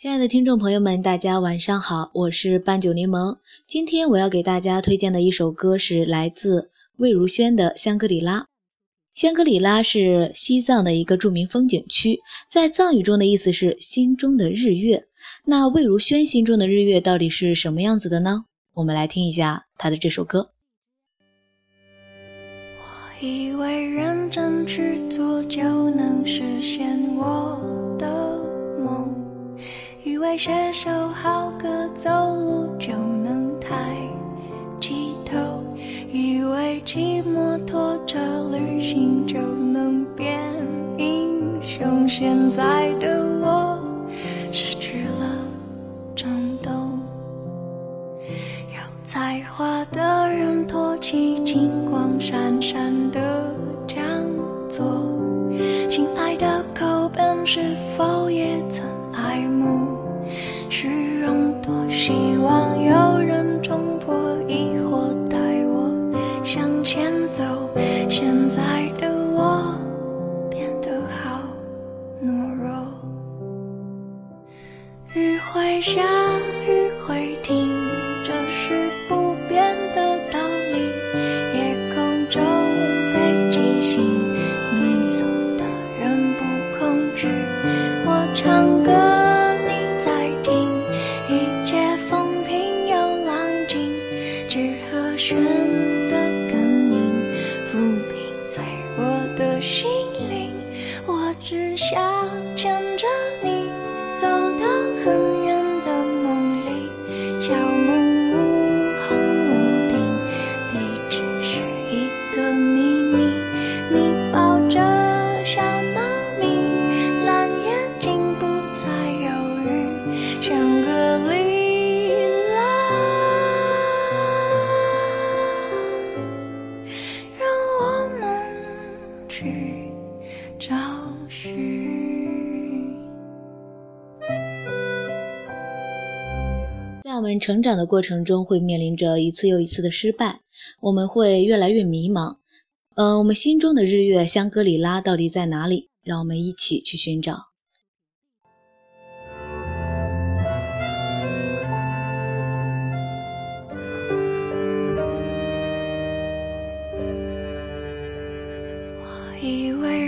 亲爱的听众朋友们，大家晚上好，我是半酒柠檬。今天我要给大家推荐的一首歌是来自魏如萱的《香格里拉》。香格里拉是西藏的一个著名风景区，在藏语中的意思是心中的日月。那魏如萱心中的日月到底是什么样子的呢？我们来听一下她的这首歌。我以为认真去做就能实现我。以为写首好歌，走路就能抬起头；以为骑摩托车旅行就能变英雄。现在的我失去了冲动，有才华的人托起现在的我变得好懦弱，雨会下雨会停，这是不变的道理。夜空中北极星，迷路的人不恐惧。我唱歌你在听，一切风平又浪静，只和弦的在我们成长的过程中，会面临着一次又一次的失败，我们会越来越迷茫。呃，我们心中的日月香格里拉到底在哪里？让我们一起去寻找。我以为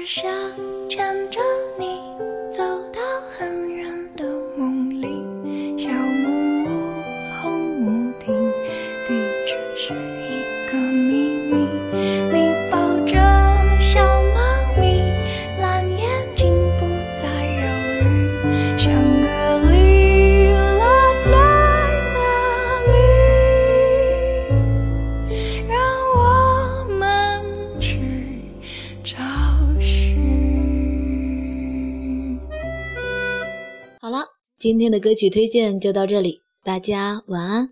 只想牵着今天的歌曲推荐就到这里，大家晚安。